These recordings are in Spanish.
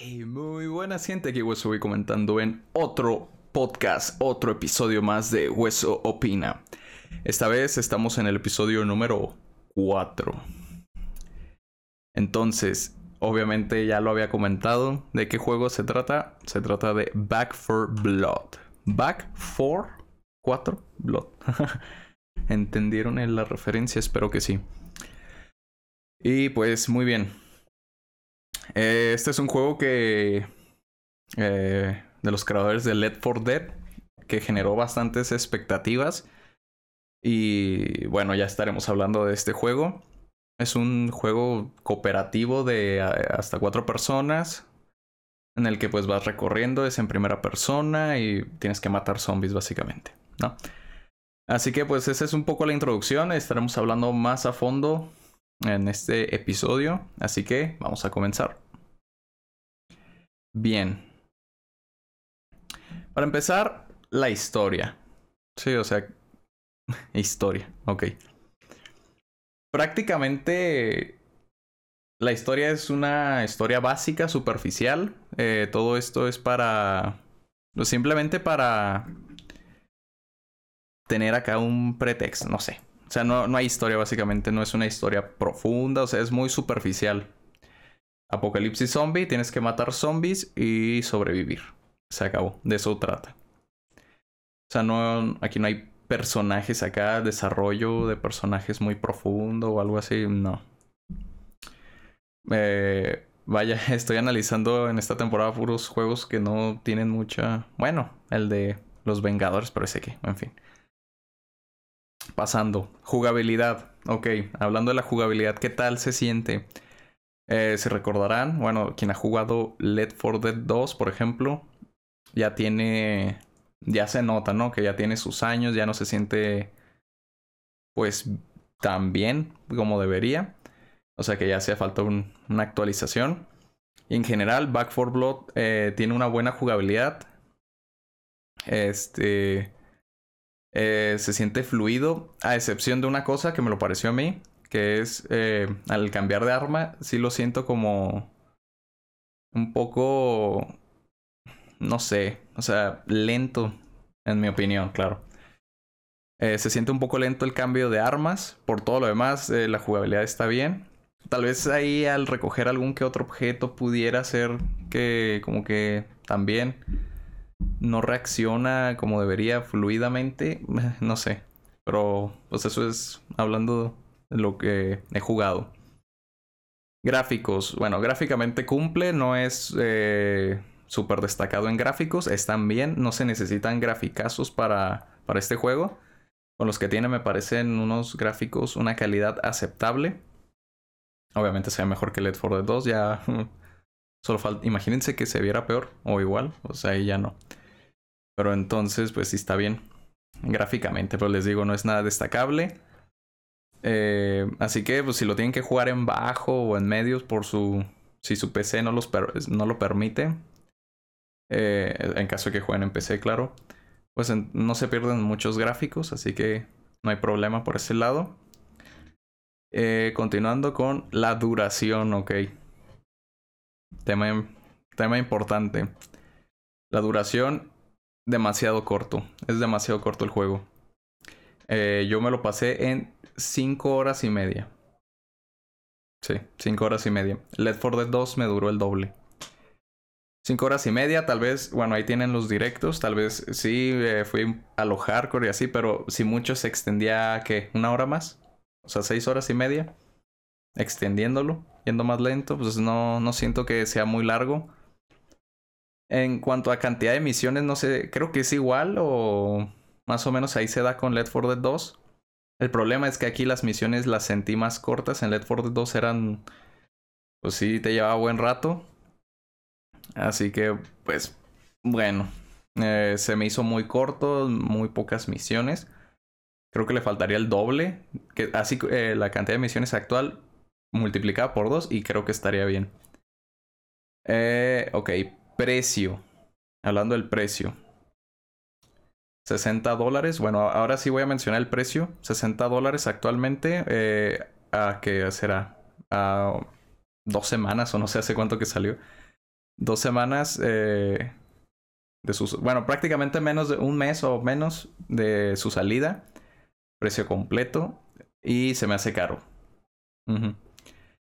Hey, muy buena gente, aquí Hueso voy comentando en otro podcast, otro episodio más de Hueso Opina. Esta vez estamos en el episodio número 4. Entonces, obviamente ya lo había comentado. ¿De qué juego se trata? Se trata de Back for Blood. Back for 4 Blood. ¿Entendieron la referencia? Espero que sí. Y pues muy bien. Eh, este es un juego que... Eh, de los creadores de Let for Dead. Que generó bastantes expectativas. Y bueno, ya estaremos hablando de este juego. Es un juego cooperativo de hasta cuatro personas. En el que pues vas recorriendo, es en primera persona y tienes que matar zombies básicamente, ¿no? Así que pues esa es un poco la introducción. Estaremos hablando más a fondo en este episodio. Así que vamos a comenzar. Bien. Para empezar, la historia. Sí, o sea, historia, ok. Prácticamente la historia es una historia básica, superficial. Eh, todo esto es para... Simplemente para tener acá un pretexto, no sé. O sea, no, no hay historia básicamente, no es una historia profunda, o sea, es muy superficial. Apocalipsis zombie, tienes que matar zombies y sobrevivir. Se acabó, de eso trata. O sea, no, aquí no hay personajes acá, desarrollo de personajes muy profundo o algo así, no. Eh, vaya, estoy analizando en esta temporada puros juegos que no tienen mucha... Bueno, el de los Vengadores, pero ese que, en fin. Pasando. Jugabilidad. Ok, hablando de la jugabilidad, ¿qué tal se siente? Eh, se recordarán, bueno, quien ha jugado Let for Dead 2, por ejemplo, ya tiene, ya se nota, ¿no? Que ya tiene sus años, ya no se siente, pues, tan bien como debería. O sea que ya hace falta una actualización. En general, Back 4 Blood eh, tiene una buena jugabilidad. Este. Eh, se siente fluido, a excepción de una cosa que me lo pareció a mí, que es eh, al cambiar de arma, sí lo siento como un poco, no sé, o sea, lento, en mi opinión, claro. Eh, se siente un poco lento el cambio de armas, por todo lo demás la jugabilidad está bien. Tal vez ahí al recoger algún que otro objeto pudiera ser que como que también no reacciona como debería fluidamente, no sé. Pero pues eso es hablando de lo que he jugado. Gráficos, bueno, gráficamente cumple, no es eh, súper destacado en gráficos, están bien, no se necesitan graficazos para, para este juego. Con los que tiene me parecen unos gráficos, una calidad aceptable. Obviamente sea mejor que Let for the 2, ya solo falta, imagínense que se viera peor o igual, o sea, ahí ya no. Pero entonces, pues sí está bien. Gráficamente, pero les digo, no es nada destacable. Eh, así que, pues si lo tienen que jugar en bajo o en medios por su. Si su PC no, los no lo permite. Eh, en caso de que jueguen en PC, claro. Pues no se pierden muchos gráficos, así que no hay problema por ese lado. Eh, continuando con la duración, ok. Tema, tema importante. La duración demasiado corto. Es demasiado corto el juego. Eh, yo me lo pasé en 5 horas y media. Sí, 5 horas y media. Led for Dead 2 me duró el doble. 5 horas y media, tal vez, bueno, ahí tienen los directos, tal vez sí eh, fui a lo hardcore y así, pero si mucho se extendía, ¿qué? ¿Una hora más? O sea, 6 horas y media. Extendiéndolo, yendo más lento, pues no, no siento que sea muy largo. En cuanto a cantidad de misiones, no sé, creo que es igual o más o menos ahí se da con Led 4 Dead 2. El problema es que aquí las misiones las sentí más cortas. En Led 4 Dead 2 eran. Pues sí, te llevaba buen rato. Así que, pues, bueno. Eh, se me hizo muy corto, muy pocas misiones. Creo que le faltaría el doble. Que, así eh, la cantidad de misiones actual multiplicada por dos y creo que estaría bien. Eh, ok, Precio. Hablando del precio. 60 dólares. Bueno, ahora sí voy a mencionar el precio. 60 dólares actualmente. Eh, ¿A qué será? A dos semanas o no sé hace cuánto que salió. dos semanas eh, de. Bueno, prácticamente menos de un mes o menos de su salida. Precio completo. Y se me hace caro.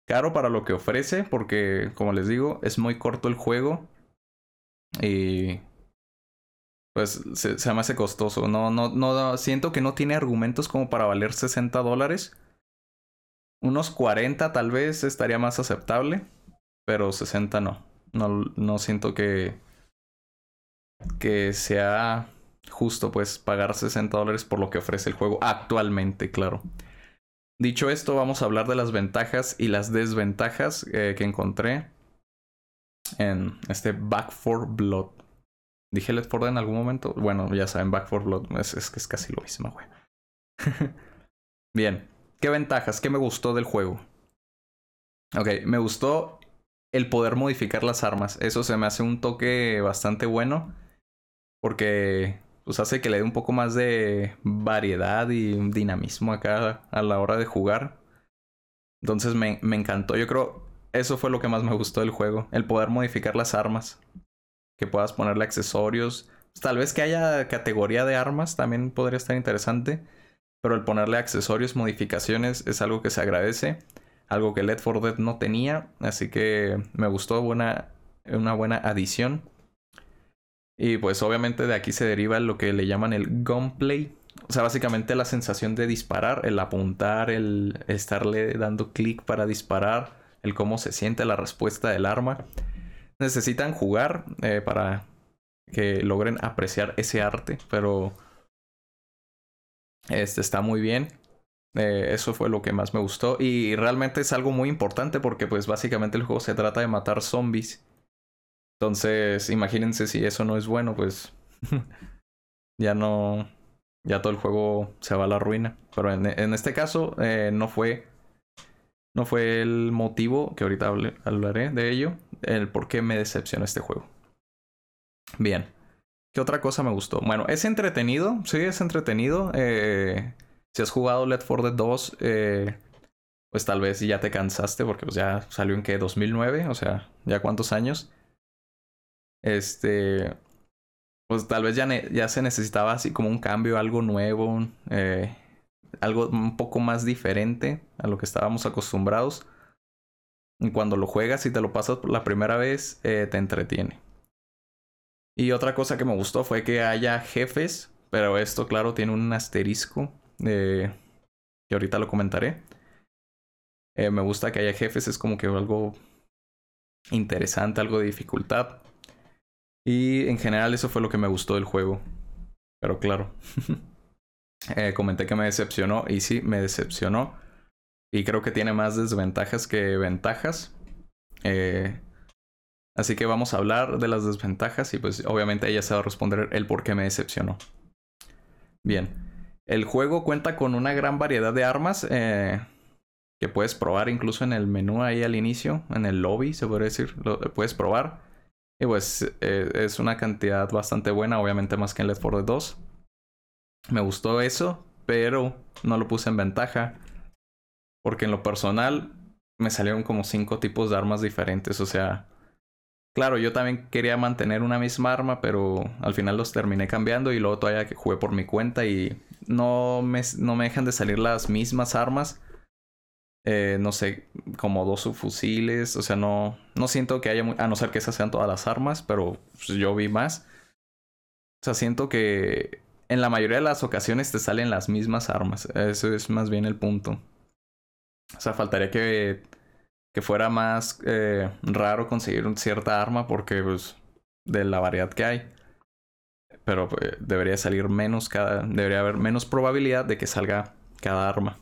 Caro para lo que ofrece, porque como les digo, es muy corto el juego. Y pues se, me hace costoso. No, no, no, siento que no tiene argumentos como para valer 60 dólares. Unos 40 tal vez estaría más aceptable, pero 60 no. No, no siento que, que sea justo pues pagar 60 dólares por lo que ofrece el juego actualmente, claro. Dicho esto, vamos a hablar de las ventajas y las desventajas eh, que encontré en este Back for Blood. Dije Let for en algún momento. Bueno, ya saben, Back for Blood es, es, es casi lo mismo, güey. Bien, ¿qué ventajas? ¿Qué me gustó del juego? Ok, me gustó el poder modificar las armas. Eso se me hace un toque bastante bueno. Porque pues hace que le dé un poco más de variedad y dinamismo acá a la hora de jugar. Entonces me, me encantó. Yo creo eso fue lo que más me gustó del juego. El poder modificar las armas que puedas ponerle accesorios. Tal vez que haya categoría de armas también podría estar interesante. Pero el ponerle accesorios, modificaciones es algo que se agradece. Algo que Led for Dead no tenía. Así que me gustó buena, una buena adición. Y pues obviamente de aquí se deriva lo que le llaman el gunplay. O sea, básicamente la sensación de disparar, el apuntar, el estarle dando clic para disparar, el cómo se siente la respuesta del arma necesitan jugar eh, para que logren apreciar ese arte, pero este está muy bien. Eh, eso fue lo que más me gustó y realmente es algo muy importante porque pues básicamente el juego se trata de matar zombies. Entonces, imagínense si eso no es bueno, pues ya no, ya todo el juego se va a la ruina. Pero en, este caso eh, no fue, no fue el motivo que ahorita hablaré de ello el por qué me decepcionó este juego. Bien. ¿Qué otra cosa me gustó? Bueno, es entretenido. Sí, es entretenido. Eh, si has jugado Let for the 2, eh, pues tal vez ya te cansaste porque pues, ya salió en que 2009, o sea, ya cuántos años. Este, pues tal vez ya, ya se necesitaba así como un cambio, algo nuevo, eh, algo un poco más diferente a lo que estábamos acostumbrados. Y cuando lo juegas y te lo pasas por la primera vez, eh, te entretiene. Y otra cosa que me gustó fue que haya jefes, pero esto claro tiene un asterisco, eh, que ahorita lo comentaré. Eh, me gusta que haya jefes, es como que algo interesante, algo de dificultad. Y en general eso fue lo que me gustó del juego. Pero claro, comenté que me decepcionó y sí, me decepcionó. Y creo que tiene más desventajas que ventajas. Eh, así que vamos a hablar de las desventajas y pues obviamente ella se va a responder el por qué me decepcionó. Bien, el juego cuenta con una gran variedad de armas eh, que puedes probar incluso en el menú ahí al inicio, en el lobby se puede decir, lo puedes probar. Y pues eh, es una cantidad bastante buena, obviamente más que en Left 4 Dead 2. Me gustó eso, pero no lo puse en ventaja porque en lo personal me salieron como cinco tipos de armas diferentes. O sea, claro, yo también quería mantener una misma arma, pero al final los terminé cambiando y luego todavía jugué por mi cuenta y no me, no me dejan de salir las mismas armas. Eh, no sé, como dos subfusiles. O sea, no, no siento que haya, a no ser que esas sean todas las armas, pero pues, yo vi más. O sea, siento que en la mayoría de las ocasiones te salen las mismas armas. Eso es más bien el punto. O sea, faltaría que, que fuera más eh, raro conseguir cierta arma porque, pues, de la variedad que hay. Pero pues, debería salir menos cada. Debería haber menos probabilidad de que salga cada arma.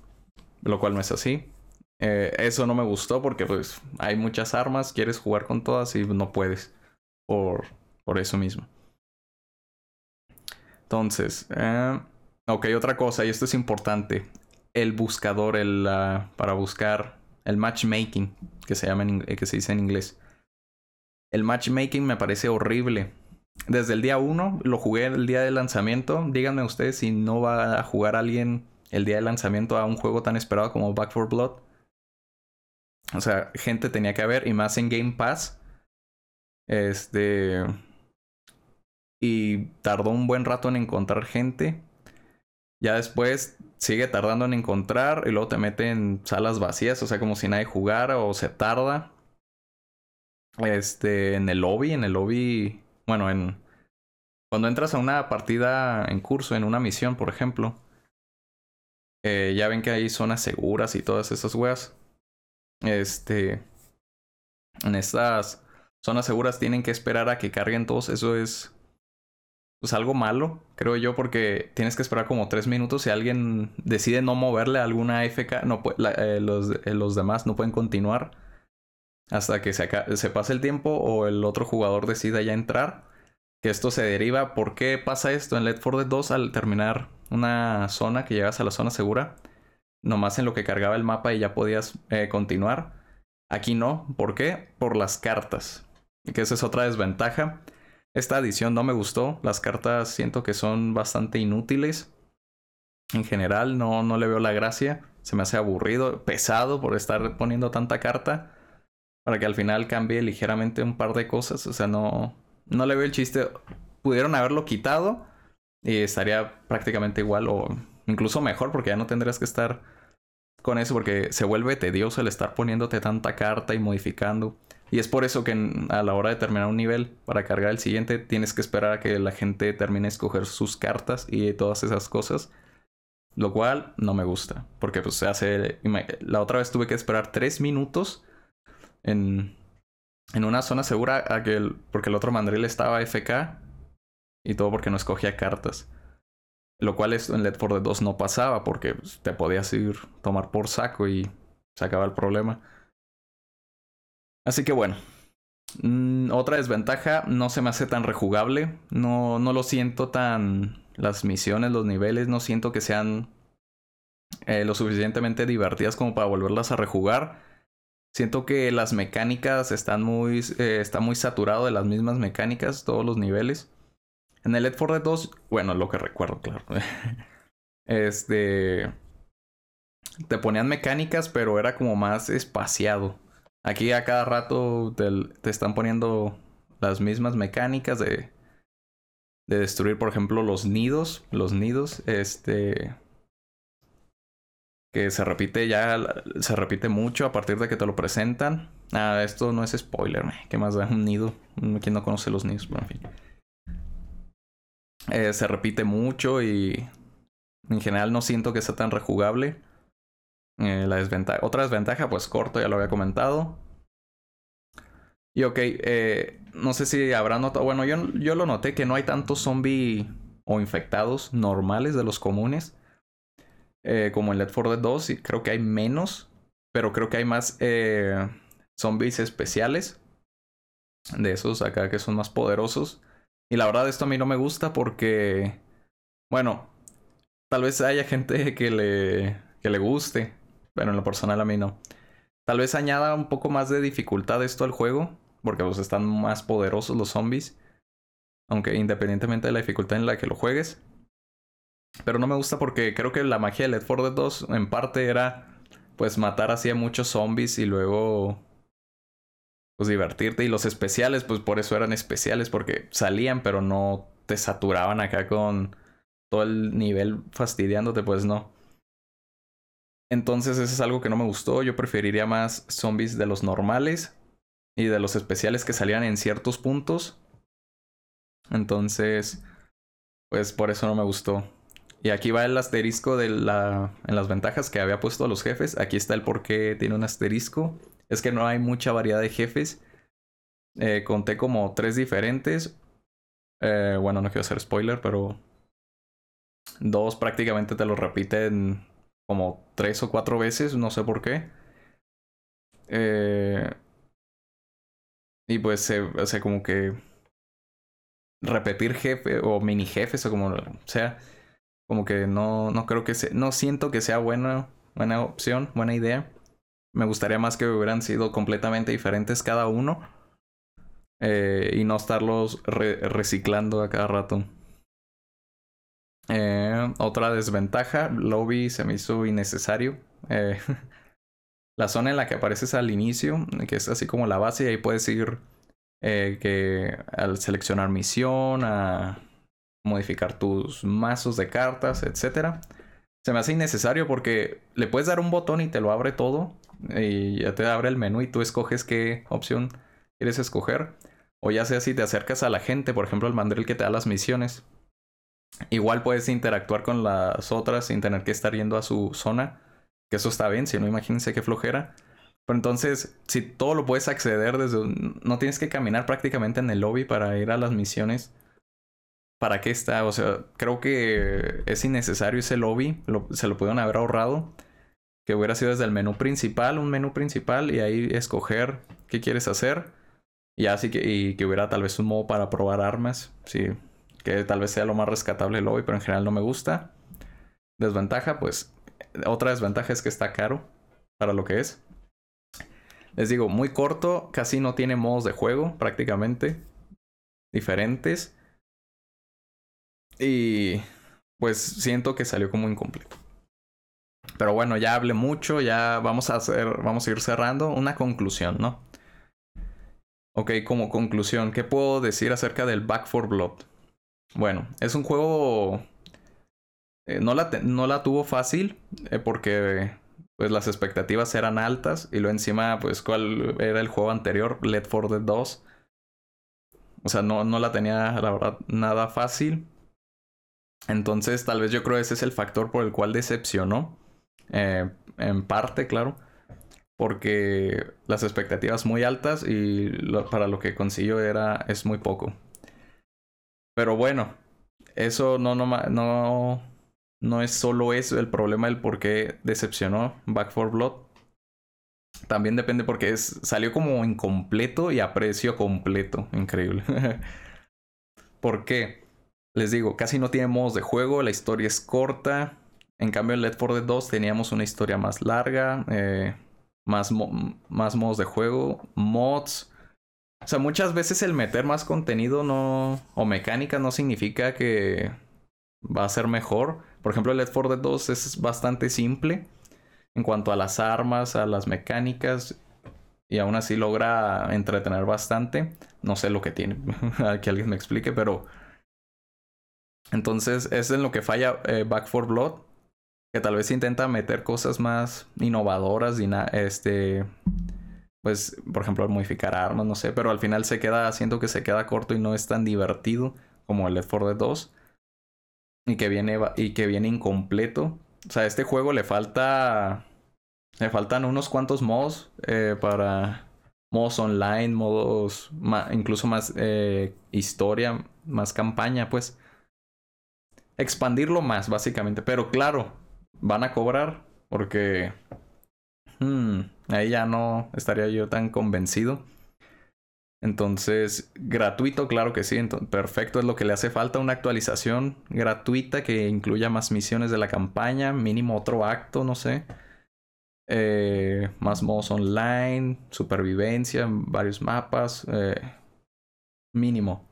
Lo cual no es así. Eh, eso no me gustó porque, pues, hay muchas armas, quieres jugar con todas y no puedes. Por, por eso mismo. Entonces, eh, ok, otra cosa, y esto es importante el buscador, el, para buscar el matchmaking, que se, llama en, que se dice en inglés. El matchmaking me parece horrible. Desde el día 1 lo jugué el día de lanzamiento. Díganme ustedes si no va a jugar alguien el día de lanzamiento a un juego tan esperado como Back 4 Blood. O sea, gente tenía que haber, y más en Game Pass. Este. Y tardó un buen rato en encontrar gente. Ya después sigue tardando en encontrar y luego te mete en salas vacías, o sea, como si nadie jugara o se tarda. Este, en el lobby, en el lobby, bueno, en cuando entras a una partida en curso, en una misión, por ejemplo, eh, ya ven que hay zonas seguras y todas esas weas. Este, en estas zonas seguras tienen que esperar a que carguen todos. Eso es pues algo malo, creo yo, porque tienes que esperar como tres minutos. Si alguien decide no moverle a alguna FK, no eh, los, eh, los, demás no pueden continuar hasta que se, se pase el tiempo o el otro jugador decida ya entrar. Que esto se deriva. ¿Por qué pasa esto en Let 4 Dead 2 al terminar una zona que llegas a la zona segura? Nomás en lo que cargaba el mapa y ya podías eh, continuar. Aquí no. ¿Por qué? Por las cartas. Que esa es otra desventaja. Esta edición no me gustó. Las cartas siento que son bastante inútiles. En general no, no le veo la gracia. Se me hace aburrido, pesado por estar poniendo tanta carta. Para que al final cambie ligeramente un par de cosas. O sea, no, no le veo el chiste. Pudieron haberlo quitado y estaría prácticamente igual o incluso mejor porque ya no tendrías que estar con eso porque se vuelve tedioso el estar poniéndote tanta carta y modificando. Y es por eso que a la hora de terminar un nivel, para cargar el siguiente, tienes que esperar a que la gente termine de escoger sus cartas y todas esas cosas. Lo cual no me gusta. Porque pues se hace... La otra vez tuve que esperar tres minutos en, en una zona segura porque el otro mandril estaba FK. Y todo porque no escogía cartas. Lo cual en Let for the 2 no pasaba porque pues, te podías ir tomar por saco y se el problema. Así que bueno. Mm, otra desventaja, no se me hace tan rejugable. No, no lo siento tan. Las misiones, los niveles, no siento que sean eh, lo suficientemente divertidas como para volverlas a rejugar. Siento que las mecánicas están muy. Eh, está muy saturado de las mismas mecánicas, todos los niveles. En el Led 4 Dead 2, bueno, lo que recuerdo, claro. este. Te ponían mecánicas, pero era como más espaciado. Aquí a cada rato te, están poniendo las mismas mecánicas de, de destruir, por ejemplo, los nidos. Los nidos, este. Que se repite ya, se repite mucho a partir de que te lo presentan. Ah, esto no es spoiler, ¿qué más da? Un nido. ¿Quién no conoce los nidos? Pero en fin. Eh, se repite mucho y en general no siento que sea tan rejugable. Eh, la desventaja. Otra desventaja, pues corto, ya lo había comentado. Y ok, eh, no sé si habrá notado. Bueno, yo, yo lo noté que no hay tantos zombies o infectados normales de los comunes. Como en Let 4 Dead 2, y creo que hay menos. Pero creo que hay más zombies especiales. De esos acá que son más poderosos. Y la verdad, esto a mí no me gusta porque. Bueno, tal vez haya gente que le, que le guste. Pero en lo personal a mí no. Tal vez añada un poco más de dificultad esto al juego. Porque pues están más poderosos los zombies. Aunque independientemente de la dificultad en la que lo juegues. Pero no me gusta porque creo que la magia de Left 4 Dead 2 en parte era pues matar así a muchos zombies y luego pues divertirte. Y los especiales pues por eso eran especiales porque salían pero no te saturaban acá con todo el nivel fastidiándote pues no. Entonces eso es algo que no me gustó. Yo preferiría más zombies de los normales y de los especiales que salían en ciertos puntos. Entonces, pues por eso no me gustó. Y aquí va el asterisco de la, en las ventajas que había puesto a los jefes. Aquí está el por qué tiene un asterisco. Es que no hay mucha variedad de jefes. Eh, conté como tres diferentes. Eh, bueno, no quiero hacer spoiler, pero dos prácticamente te lo repiten como tres o cuatro veces, no sé por qué. Eh, y pues, se, o sea, como que repetir jefe o mini jefes o como sea, como que no, no creo que sea, no siento que sea buena, buena opción, buena idea. Me gustaría más que hubieran sido completamente diferentes cada uno eh, y no estarlos reciclando a cada rato. Eh, otra desventaja, lobby se me hizo innecesario. Eh, la zona en la que apareces al inicio, que es así como la base, y ahí puedes ir que al seleccionar misión, a modificar tus mazos de cartas, etc. Se me hace innecesario porque le puedes dar un botón y te lo abre todo. Y ya te abre el menú y tú escoges qué opción quieres escoger. O ya sea si te acercas a la gente, por ejemplo, el mandril que te da las misiones. Igual puedes interactuar con las otras sin tener que estar yendo a su zona. Que eso está bien, si no imagínense qué flojera. Pero entonces, si todo lo puedes acceder desde... No tienes que caminar prácticamente en el lobby para ir a las misiones. ¿Para qué está? O sea, creo que es innecesario ese lobby. se lo pudieron haber ahorrado. Que hubiera sido desde el menú principal, un menú principal, y ahí escoger qué quieres hacer. Y así que, y que hubiera tal vez un modo para probar armas. Sí, que tal vez sea lo más rescatable el lobby, pero en general no me gusta. Desventaja, pues otra desventaja es que está caro para lo que es. Les digo, muy corto, casi no tiene modos de juego prácticamente diferentes. Y pues siento que salió como incompleto. Pero bueno, ya hablé mucho, ya vamos a hacer, vamos a ir cerrando una conclusión, ¿no? Ok, como conclusión, ¿qué puedo decir acerca del Back for Blood? Bueno, es un juego... Eh, no, la no la tuvo fácil eh, porque pues las expectativas eran altas y luego encima pues cuál era el juego anterior, Let for the 2. O sea, no, no la tenía la verdad nada fácil. Entonces tal vez yo creo ese es el factor por el cual decepcionó. Eh, en parte, claro. Porque las expectativas muy altas y para lo que consiguió era, es muy poco. Pero bueno, eso no, no, no no es solo eso el problema del por qué decepcionó Back for Blood. También depende porque es, salió como incompleto y a precio completo. Increíble. ¿Por qué? Les digo, casi no tiene modos de juego, la historia es corta. En cambio, en Left 4 Dead 2 teníamos una historia más larga, eh, más, más modos de juego, mods. O sea, muchas veces el meter más contenido no, o mecánica no significa que va a ser mejor. Por ejemplo, el Left 4 Dead 2 es bastante simple en cuanto a las armas, a las mecánicas. Y aún así logra entretener bastante. No sé lo que tiene. que alguien me explique, pero. Entonces, es en lo que falla eh, Back 4 Blood. Que tal vez intenta meter cosas más innovadoras. Y este. Pues, por ejemplo, modificar armas, no sé. Pero al final se queda. Siento que se queda corto y no es tan divertido como el Left 4 Dead 2 y que viene y que viene incompleto. O sea, a este juego le falta le faltan unos cuantos modos eh, para modos online, modos incluso más eh, historia, más campaña, pues expandirlo más básicamente. Pero claro, van a cobrar porque hmm, ahí ya no estaría yo tan convencido. Entonces, gratuito, claro que sí, perfecto, es lo que le hace falta, una actualización gratuita que incluya más misiones de la campaña, mínimo otro acto, no sé. Eh, más modos online, supervivencia, varios mapas, eh, mínimo.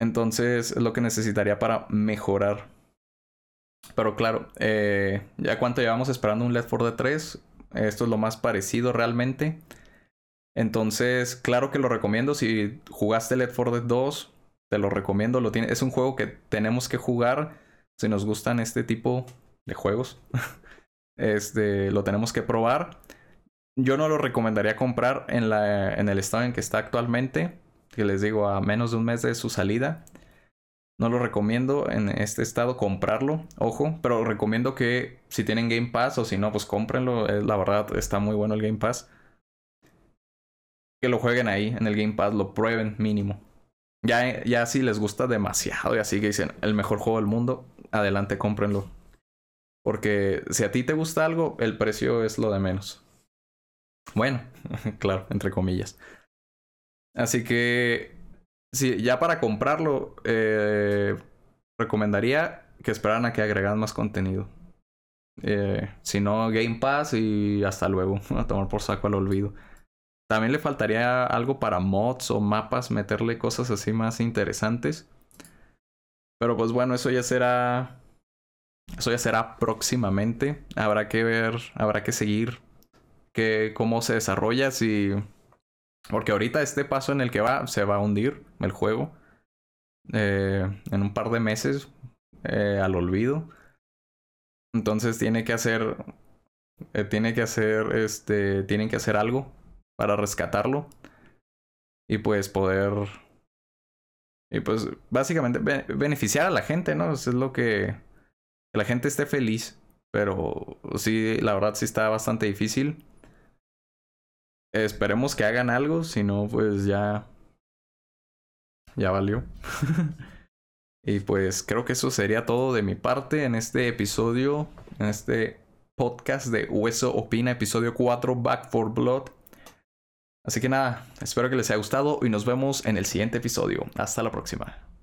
Entonces, es lo que necesitaría para mejorar. Pero claro, eh, ya cuánto llevamos esperando un Left 4 Dead 3, esto es lo más parecido realmente. Entonces, claro que lo recomiendo. Si jugaste Left 4 Dead 2, te lo recomiendo. Lo tiene, es un juego que tenemos que jugar si nos gustan este tipo de juegos. este, lo tenemos que probar. Yo no lo recomendaría comprar en, la, en el estado en que está actualmente, que les digo a menos de un mes de su salida. No lo recomiendo en este estado comprarlo, ojo, pero recomiendo que si tienen Game Pass o si no, pues cómprenlo. La verdad está muy bueno el Game Pass que lo jueguen ahí en el Game Pass, lo prueben mínimo. Ya, ya si les gusta demasiado y así que dicen el mejor juego del mundo, adelante, cómprenlo. Porque si a ti te gusta algo, el precio es lo de menos. Bueno, claro, entre comillas. Así que, sí, ya para comprarlo, eh, recomendaría que esperaran a que agregaran más contenido. Eh, si no, Game Pass y hasta luego. A tomar por saco al olvido. También le faltaría algo para mods o mapas, meterle cosas así más interesantes. Pero pues bueno, eso ya será. Eso ya será próximamente. Habrá que ver, habrá que seguir que, cómo se desarrolla, si, Porque ahorita este paso en el que va se va a hundir el juego. Eh, en un par de meses eh, al olvido. Entonces tiene que hacer. Eh, tiene que hacer. Este. Tienen que hacer algo para rescatarlo. Y pues poder. Y pues básicamente beneficiar a la gente, ¿no? es lo que. Que la gente esté feliz. Pero sí, la verdad sí está bastante difícil. Esperemos que hagan algo, si no, pues ya. Ya valió. y pues creo que eso sería todo de mi parte en este episodio, en este podcast de Hueso Opina, episodio 4, Back for Blood. Así que nada, espero que les haya gustado y nos vemos en el siguiente episodio. Hasta la próxima.